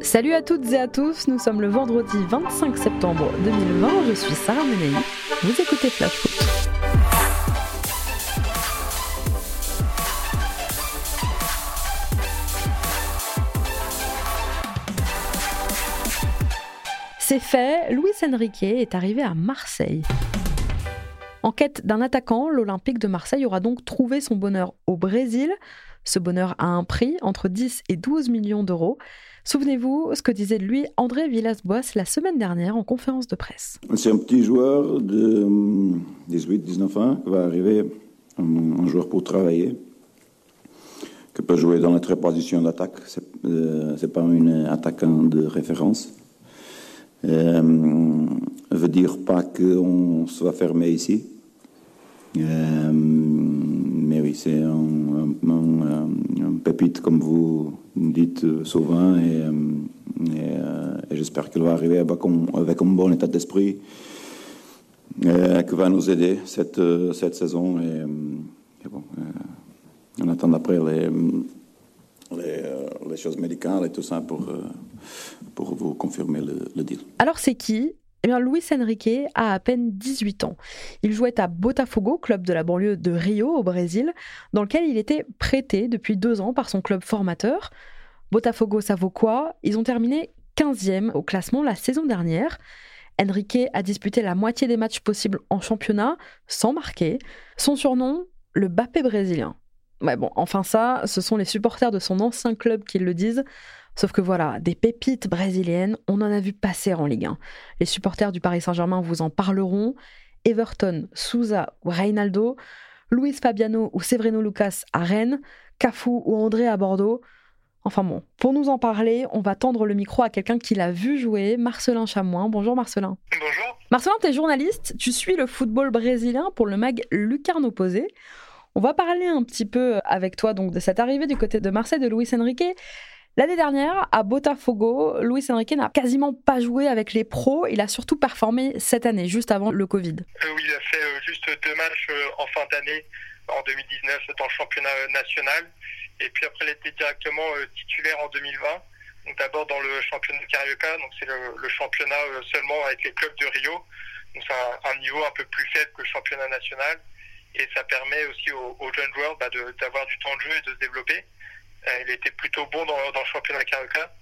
Salut à toutes et à tous, nous sommes le vendredi 25 septembre 2020, je suis Sarah Menei, vous écoutez Flash Foot. C'est fait, Luis Enrique est arrivé à Marseille. En quête d'un attaquant, l'Olympique de Marseille aura donc trouvé son bonheur au Brésil. Ce bonheur a un prix entre 10 et 12 millions d'euros. Souvenez-vous ce que disait de lui André Villas-Boas la semaine dernière en conférence de presse. C'est un petit joueur de 18-19 ans qui va arriver, un, joueur pour travailler, qui peut jouer dans les trois positions d'attaque. Ce n'est euh, pas un attaquant de référence. Euh, veut dire pas qu'on soit fermé ici. Euh, c'est un, pépite, comme vous dites souvent, et, euh, euh, et, j'espère qu'il va arriver avec un, bon état d'esprit, euh, qui va nous aider cette, saison. Et, bon, on attend après les, choses médicales et tout ça pour, pour vous confirmer le deal. Alors, c'est qui eh bien, Luis Enrique a à peine 18 ans. Il jouait à Botafogo, club de la banlieue de Rio au Brésil, dans lequel il était prêté depuis deux ans par son club formateur. Botafogo, ça vaut quoi? Ils ont terminé 15e au classement la saison dernière. Enrique a disputé la moitié des matchs possibles en championnat, sans marquer. Son surnom, le Bappé brésilien. Ouais, bon, enfin ça, ce sont les supporters de son ancien club qui le disent. Sauf que voilà, des pépites brésiliennes, on en a vu passer en Ligue 1. Les supporters du Paris Saint-Germain vous en parleront. Everton, Souza ou Reinaldo, Luis Fabiano ou Severino Lucas à Rennes, Cafu ou André à Bordeaux. Enfin bon, pour nous en parler, on va tendre le micro à quelqu'un qui l'a vu jouer, Marcelin Chamoin. Bonjour Marcelin. Bonjour. Marcelin, tu es journaliste, tu suis le football brésilien pour le mag Lucarne Opposé. On va parler un petit peu avec toi donc de cette arrivée du côté de Marseille de Luis Enrique. L'année dernière, à Botafogo, Luis Enrique n'a quasiment pas joué avec les pros. Il a surtout performé cette année, juste avant le Covid. Euh, oui, il a fait euh, juste deux matchs euh, en fin d'année, en 2019, dans le championnat national. Et puis après, il était directement titulaire en 2020. Donc d'abord dans le championnat Carioca, donc c'est le, championnat seulement avec les clubs de Rio. Donc c'est un, niveau un peu plus faible que le championnat national. Et ça permet aussi aux, jeunes joueurs bah, d'avoir du temps de jeu et de se développer. Euh, il était plutôt bon dans, le championnat Carioca.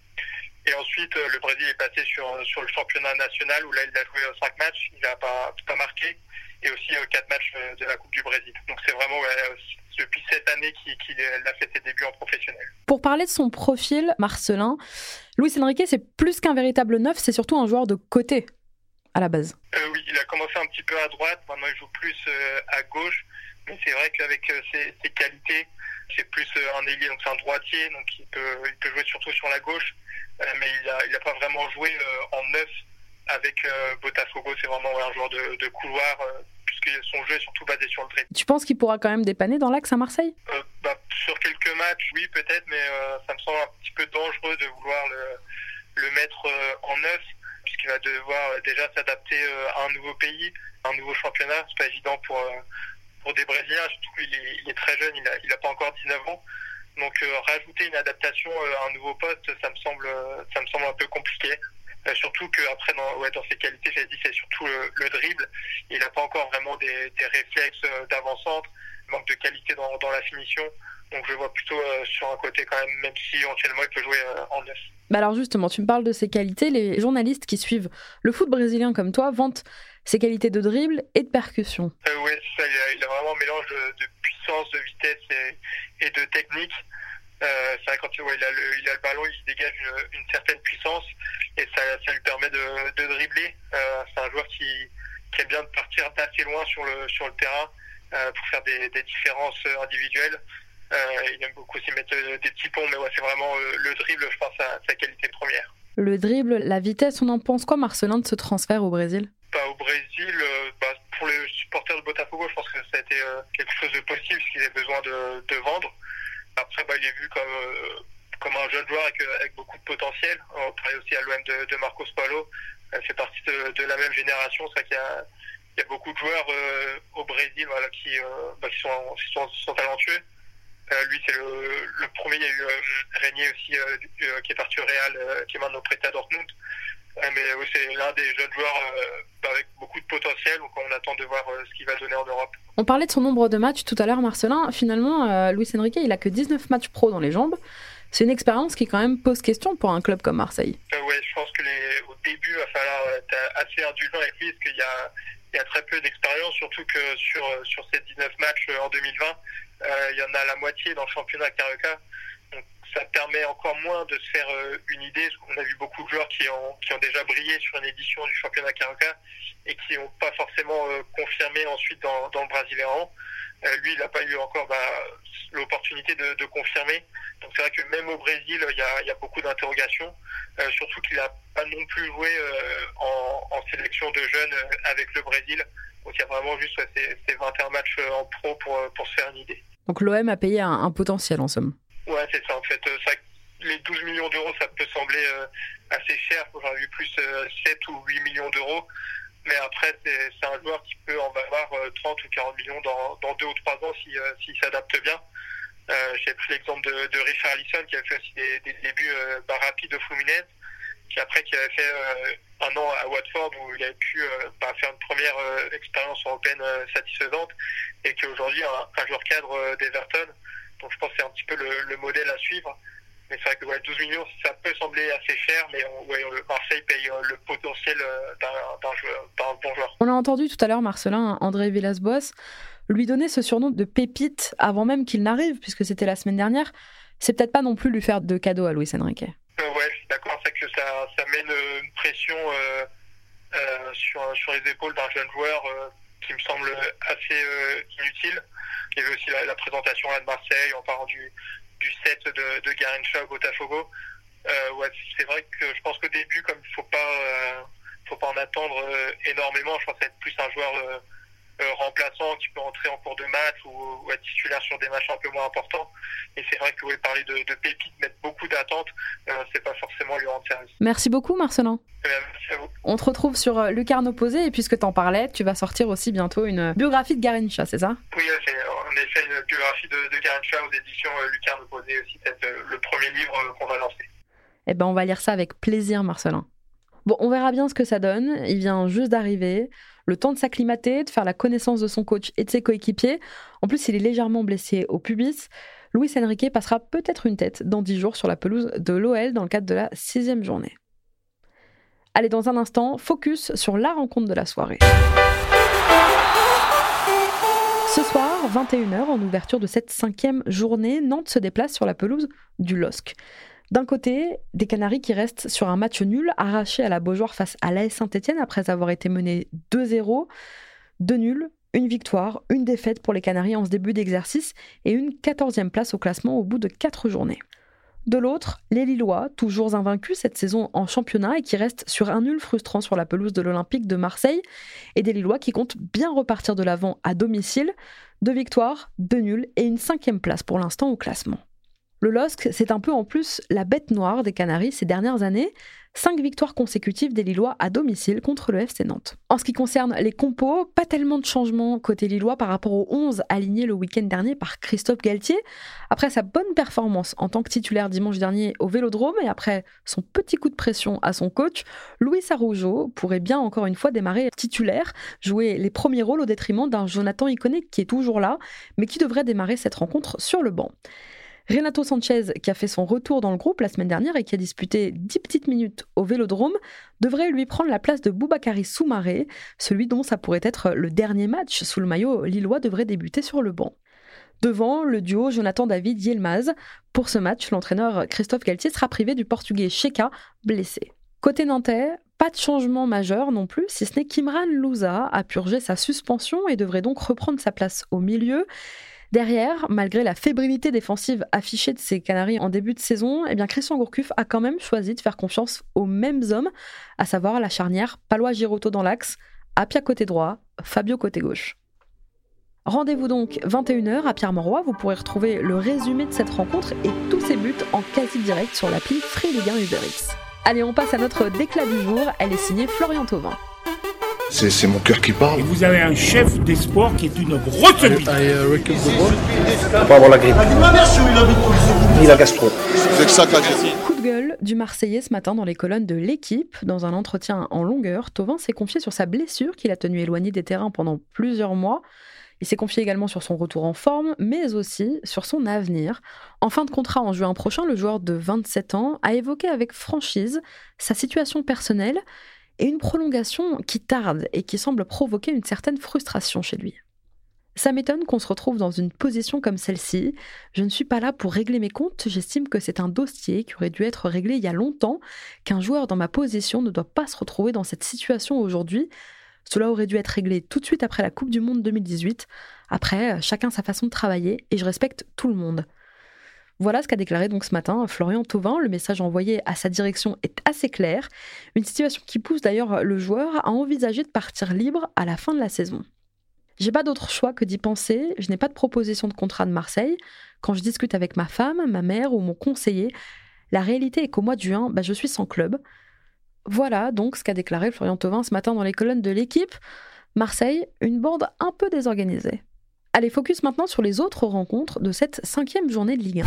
Et ensuite, euh, le Brésil est passé sur, sur le championnat national où là, il a joué 5 matchs, il n'a pas, pas marqué, et aussi 4 euh, matchs de la Coupe du Brésil. Donc c'est vraiment depuis cette année qu'il a fait ses débuts en professionnel. Pour parler de son profil, Marcelin, Luis Enrique, c'est plus qu'un véritable neuf, c'est surtout un joueur de côté à la base. oui, il a commencé un petit peu à droite, maintenant il joue plus à gauche, mais c'est vrai qu'avec ses, ses, qualités, c'est plus euh, un ailier, donc c'est un droitier, donc il peut, il peut jouer surtout sur la gauche, euh, mais il n'a il a pas vraiment joué euh, en neuf avec Botafogo. C'est vraiment un joueur de, de couloir, puisque son jeu est surtout basé sur le dribble. Tu penses qu'il pourra quand même dépanner dans l'axe à Marseille? Bah, Sur quelques matchs, oui, peut-être, mais ça me semble un petit peu dangereux de vouloir le, le mettre en neuf puisqu'il va devoir déjà s'adapter à un nouveau pays, un nouveau championnat. C'est pas évident pour pour des Brésiliens, surtout il est, très jeune, il n'a a pas encore 19 ans. Donc euh, rajouter une adaptation euh, à un nouveau poste, ça me semble, ça me semble un peu compliqué. Euh, surtout qu'après, dans, ouais, dans ses qualités, j'ai dit, c'est surtout le, dribble. Il n'a pas encore vraiment des, réflexes d'avant-centre, manque de qualité dans, la finition. Donc je vois plutôt sur un côté quand même, même si éventuellement il peut jouer en neuf. Bah alors justement, tu me parles de ses qualités. Les journalistes qui suivent le foot brésilien comme toi vantent ses qualités de dribble et de percussion. Euh, oui, il a, vraiment un mélange de, puissance, de vitesse et, de technique. Euh, c'est vrai quand il, a le, il, a le, ballon, il dégage une, certaine puissance et ça, ça lui permet de, de dribbler. Euh, c'est un joueur qui, qui aime bien de partir d'assez loin sur le, sur le terrain euh, pour faire des, des différences individuelles. Euh, il aime beaucoup aussi mettre des petits ponts, mais ouais, c'est vraiment le dribble, je pense, sa, sa qualité première. Le dribble, la vitesse, on en pense quoi, Marcelin, de ce transfert au Brésil? Au Brésil, euh, bah, pour les supporters de Botafogo, je pense que ça a été euh, quelque chose de possible s'ils avaient besoin de, vendre. Après, bah, il est vu comme, euh, comme un jeune joueur avec, beaucoup de potentiel. On travaille aussi à l'OM de, Marcos Paulo. Elle fait partie de, la même génération. C'est qu'il y a, il y a beaucoup de joueurs au Brésil voilà, qui, bah, qui, sont, sont, talentueux. Lui, c'est le, premier. Il y a eu Régnier aussi, qui est parti au Real, qui est maintenant prêté à Dortmund. mais c'est l'un des jeunes joueurs avec beaucoup de potentiel, donc on attend de voir ce qu'il va donner en Europe. On parlait de son nombre de matchs tout à l'heure, Marcelin. Finalement, Luis Enrique, il a que 19 matchs pro dans les jambes. C'est une expérience qui quand même pose question pour un club comme Marseille. oui, je pense que au début, il va falloir être assez indulgent avec lui, parce qu'il y a il y a très peu d'expérience, surtout que sur, sur ces 19 matchs en 2020, euh, il y en a la moitié dans le championnat Carioca. Donc ça permet encore moins de se faire euh, une idée. On a vu beaucoup de joueurs qui ont, qui ont déjà brillé sur une édition du championnat Carioca et qui n'ont pas forcément euh, confirmé ensuite dans, dans le Brasileirão. lui, il n'a pas eu encore bah, l'opportunité de, de, confirmer. Donc c'est vrai que même au Brésil, il y a, il y a beaucoup d'interrogations, surtout qu'il n'a pas non plus joué en, en, sélection de jeunes avec le Brésil. Donc il y a vraiment juste ces, 21 matchs en pro pour, pour se faire une idée. Donc l'OM a payé un, potentiel en somme. Ouais, c'est ça. En fait, ça, les 12 millions d'euros, ça peut sembler assez cher. J'aurais vu plus 7 ou 8 millions d'euros. Mais après, c'est un joueur qui peut en valoir 30 ou 40 millions dans, dans 2 ou 3 ans s'il si, s'adapte bien. Euh, J'ai pris l'exemple de, de, Richard Allison qui a fait aussi des, débuts euh, bah, rapides au Fluminense, qui après qui avait fait euh, un an à Watford où il avait pu euh, bah, faire une première euh, expérience européenne satisfaisante et qui aujourd'hui un, un, joueur cadre d'Everton. Donc je pense que c'est un petit peu le, modèle à suivre. Mais c'est vrai que ouais, 12 millions, ça peut sembler assez cher, mais on, ouais, Marseille paye le potentiel d'un bon joueur. On a entendu tout à l'heure Marcelin, André Villas-Boas lui donner ce surnom de pépite avant même qu'il n'arrive, puisque c'était la semaine dernière, c'est peut-être pas non plus lui faire de cadeau à Luis Enrique. Euh, ouais, d'accord, c'est que ça, ça met une, pression euh, euh, sur, sur les épaules d'un jeune joueur euh, qui me semble assez euh, inutile. Il y avait aussi la, la présentation à de Marseille en parlant du, du set de, de Garincha au Botafogo. ouais, c'est vrai que je pense qu'au début, comme il faut pas, faut pas en attendre énormément, je pense être plus un joueur euh, remplaçant qui peut entrer en cours de match ou, être titulaire sur des matchs un peu moins importants. et c'est vrai que oui, parler de, de pépites, mettre beaucoup d'attentes, euh, c'est pas forcément lui rendre service. Merci beaucoup Marcelin. Eh merci à vous. On te retrouve sur euh, Lucarne Opposé et puisque tu en parlais, tu vas sortir aussi bientôt une biographie de Garincha, c'est ça? Oui, c'est effet une biographie de, de Garincha aux éditions Lucarne Opposé, aussi peut-être le premier livre qu'on va lancer. Eh ben on va lire ça avec plaisir Marcelin. Bon, on verra bien ce que ça donne. Il vient juste d'arriver le temps de s'acclimater, de faire la connaissance de son coach et de ses coéquipiers. En plus, il est légèrement blessé au pubis. Luis Enrique passera peut-être une tête dans 10 jours sur la pelouse de l'OL dans le cadre de la sixième journée. Allez, dans un instant, focus sur la rencontre de la soirée. Ce soir, 21h, en ouverture de cette cinquième journée, Nantes se déplace sur la pelouse du LOSC. D'un côté, des Canaries qui restent sur un match nul, arraché à la Beaujoire face à l'AS Saint-Etienne après avoir été mené 2-0. Deux nuls, une victoire, une défaite pour les Canaries en ce début d'exercice et une 14e place au classement au bout de quatre journées. De l'autre, les Lillois, toujours invaincus cette saison en championnat et qui restent sur un nul frustrant sur la pelouse de l'Olympique de Marseille, et des Lillois qui comptent bien repartir de l'avant à domicile. Deux victoires, deux nuls et une cinquième place pour l'instant au classement. Le LOSC, c'est un peu en plus la bête noire des Canaries ces dernières années. Cinq victoires consécutives des Lillois à domicile contre le FC Nantes. En ce qui concerne les compos, pas tellement de changements côté Lillois par rapport aux 11 alignés le week-end dernier par Christophe Galtier. Après sa bonne performance en tant que titulaire dimanche dernier au Vélodrome et après son petit coup de pression à son coach, Louis Araujo pourrait bien encore une fois démarrer titulaire, jouer les premiers rôles au détriment d'un Jonathan Iconé qui est toujours là, mais qui devrait démarrer cette rencontre sur le banc. Renato Sanchez, qui a fait son retour dans le groupe la semaine dernière et qui a disputé 10 petites minutes au Vélodrome, devrait lui prendre la place de Boubakari Soumaré, celui dont ça pourrait être le dernier match sous le maillot lillois devrait débuter sur le banc. Devant, le duo Jonathan David Yilmaz. Pour ce match, l'entraîneur Christophe Galtier sera privé du portugais Sheka, blessé. Côté nantais, pas de changement majeur non plus, si ce n'est qu'Imran Louza a purgé sa suspension et devrait donc reprendre sa place au milieu. Derrière, malgré la fébrilité défensive affichée de ses Canaries en début de saison, eh bien Christian Gourcuff a quand même choisi de faire confiance aux mêmes hommes, à savoir la charnière Palois Giroto dans l'axe, Apia côté droit, Fabio côté gauche. Rendez-vous donc 21h à Pierre-Mauroy, vous pourrez retrouver le résumé de cette rencontre et tous ses buts en quasi direct sur l'appli Free Ligue 1 Uber Allez, on passe à notre déclat du jour, elle est signée Florian Thauvin. C'est mon cœur qui parle. Et vous avez un chef d'espoir qui est une grosse bite. Pas avoir la grippe. Ni la gastro. C'est ça qu'a dit. Coup de gueule du Marseillais ce matin dans les colonnes de l'équipe. Dans un entretien en longueur, Tovin s'est confié sur sa blessure qu'il a tenu éloigné des terrains pendant plusieurs mois. Il s'est confié également sur son retour en forme, mais aussi sur son avenir. En fin de contrat en juin prochain, le joueur de 27 ans a évoqué avec franchise sa situation personnelle et une prolongation qui tarde et qui semble provoquer une certaine frustration chez lui. Ça m'étonne qu'on se retrouve dans une position comme celle-ci. Je ne suis pas là pour régler mes comptes, j'estime que c'est un dossier qui aurait dû être réglé il y a longtemps, qu'un joueur dans ma position ne doit pas se retrouver dans cette situation aujourd'hui. Cela aurait dû être réglé tout de suite après la Coupe du Monde 2018. Après, chacun sa façon de travailler et je respecte tout le monde. Voilà ce qu'a déclaré donc ce matin Florian Thauvin. Le message envoyé à sa direction est assez clair. Une situation qui pousse d'ailleurs le joueur à envisager de partir libre à la fin de la saison. J'ai pas d'autre choix que d'y penser. Je n'ai pas de proposition de contrat de Marseille. Quand je discute avec ma femme, ma mère ou mon conseiller, la réalité est qu'au mois de juin, bah, je suis sans club. Voilà donc ce qu'a déclaré Florian Thauvin ce matin dans les colonnes de l'équipe. Marseille, une bande un peu désorganisée. Allez, focus maintenant sur les autres rencontres de cette cinquième journée de Ligue 1.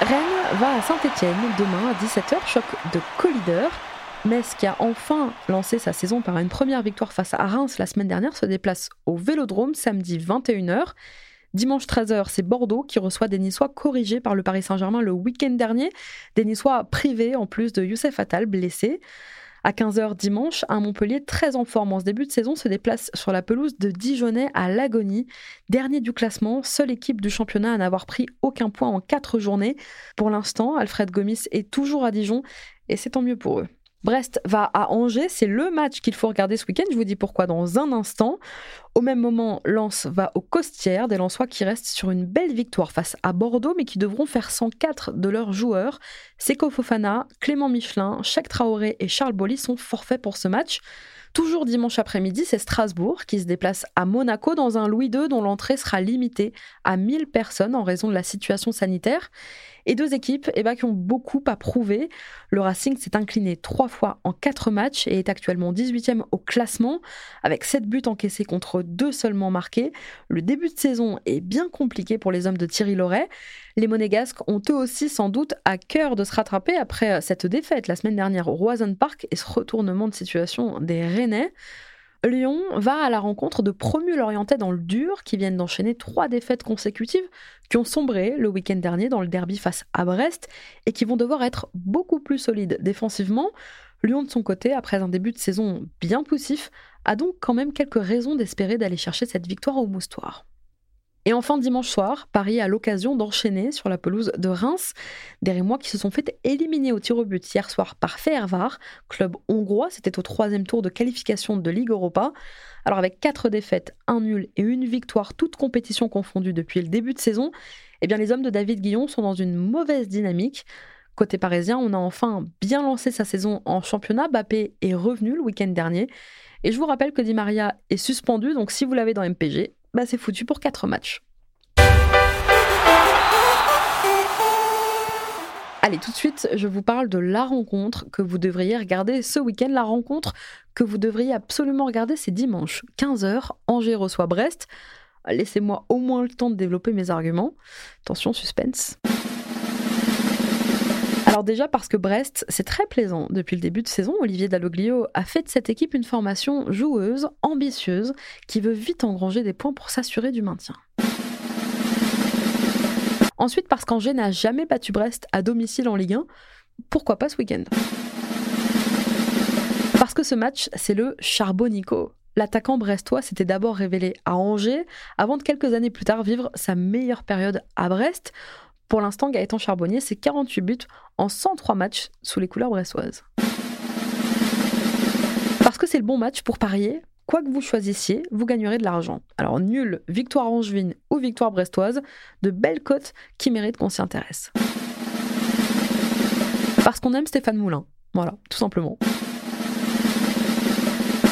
Rennes va à Saint-Etienne demain à 17h, choc de co-leader. Metz, qui a enfin lancé sa saison par une première victoire face à Reims la semaine dernière, se déplace au Vélodrome samedi 21h. Dimanche 13h, c'est Bordeaux qui reçoit des Niçois corrigés par le Paris Saint-Germain le week-end dernier. Des Niçois privés en plus de Youssef Attal blessé. À 15h dimanche, un Montpellier très en forme en ce début de saison se déplace sur la pelouse de Dijonais à l'agonie. Dernier du classement, seule équipe du championnat à n'avoir pris aucun point en 4 journées. Pour l'instant, Alfred Gomis est toujours à Dijon et c'est tant mieux pour eux. Brest va à Angers, c'est le match qu'il faut regarder ce week-end, je vous dis pourquoi dans un instant. Au même moment, Lens va aux Costières, des Lensois qui restent sur une belle victoire face à Bordeaux, mais qui devront faire 104 de leurs joueurs. Seko Fofana, Clément Michelin, Cheikh Traoré et Charles Bolly sont forfaits pour ce match. Toujours dimanche après-midi, c'est Strasbourg qui se déplace à Monaco dans un Louis II dont l'entrée sera limitée à 1000 personnes en raison de la situation sanitaire. Et deux équipes eh ben, qui ont beaucoup à prouver. Le Racing s'est incliné trois fois en quatre matchs et est actuellement 18e au classement, avec 7 buts encaissés contre deux seulement marqués. Le début de saison est bien compliqué pour les hommes de Thierry Loret. Les Monégasques ont eux aussi sans doute à cœur de se rattraper après cette défaite la semaine dernière au Roison Park et ce retournement de situation des Rennais. Lyon va à la rencontre de promus lorientais dans le dur qui viennent d'enchaîner trois défaites consécutives qui ont sombré le week-end dernier dans le derby face à Brest et qui vont devoir être beaucoup plus solides défensivement. Lyon de son côté, après un début de saison bien poussif, a donc quand même quelques raisons d'espérer d'aller chercher cette victoire au moustoir. Et enfin, dimanche soir, Paris a l'occasion d'enchaîner sur la pelouse de Reims. Des Rémois qui se sont fait éliminer au tir au but hier soir par Fehervar, club hongrois. C'était au troisième tour de qualification de Ligue Europa. Alors avec quatre défaites, un nul et une victoire, toutes compétitions confondues depuis le début de saison, eh bien les hommes de David Guillon sont dans une mauvaise dynamique. Côté parisien, on a enfin bien lancé sa saison en championnat. Bappé est revenu le week-end dernier. Et je vous rappelle que Di Maria est suspendu, donc si vous l'avez dans MPG, bah c'est foutu pour 4 matchs. Allez, tout de suite, je vous parle de la rencontre que vous devriez regarder ce week-end. La rencontre que vous devriez absolument regarder, c'est dimanche, 15h, Angers reçoit Brest. Laissez-moi au moins le temps de développer mes arguments. Attention, suspense. Alors déjà parce que Brest, c'est très plaisant. Depuis le début de saison, Olivier Dalloglio a fait de cette équipe une formation joueuse, ambitieuse, qui veut vite engranger des points pour s'assurer du maintien. Ensuite parce qu'Angers n'a jamais battu Brest à domicile en Ligue 1, pourquoi pas ce week-end? Parce que ce match, c'est le Charbonnico. L'attaquant brestois s'était d'abord révélé à Angers avant de quelques années plus tard vivre sa meilleure période à Brest. Pour l'instant, Gaëtan Charbonnier, c'est 48 buts en 103 matchs sous les couleurs brestoises. Parce que c'est le bon match pour parier, quoi que vous choisissiez, vous gagnerez de l'argent. Alors nul, victoire angevine ou victoire brestoise, de belles cotes qui méritent qu'on s'y intéresse. Parce qu'on aime Stéphane Moulin. Voilà, tout simplement.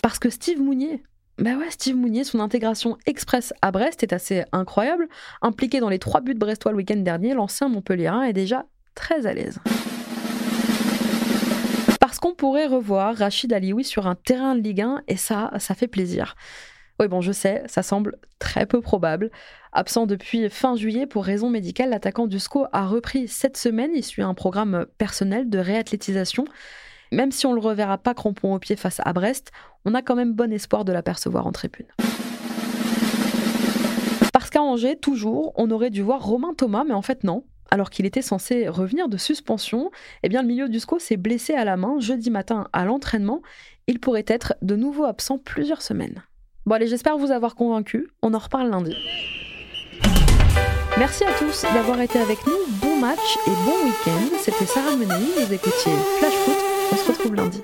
Parce que Steve Mounier, bah ouais, Steve Mounier, son intégration express à Brest est assez incroyable. Impliqué dans les trois buts brestois le week-end dernier, l'ancien Montpellierin est déjà très à l'aise. parce qu'on pourrait revoir Rachid Alioui sur un terrain de Ligue 1 et ça, ça fait plaisir. Oui, bon, je sais, ça semble très peu probable. Absent depuis fin juillet pour raison médicale, l'attaquant du SCO a repris cette semaine. Il suit un programme personnel de réathlétisation. Même si on ne le reverra pas crampon au pied face à Brest, on a quand même bon espoir de l'apercevoir en tribune. Parce qu'à Angers, toujours, on aurait dû voir Romain Thomas, mais en fait non. Alors qu'il était censé revenir de suspension, eh bien le milieu du SCO s'est blessé à la main jeudi matin à l'entraînement. Il pourrait être de nouveau absent plusieurs semaines. Bon allez, j'espère vous avoir convaincu. On en reparle lundi. Merci à tous d'avoir été avec nous. Bon match et bon week-end. C'était Sarah Menei. Vous écoutiez retrouve lundi.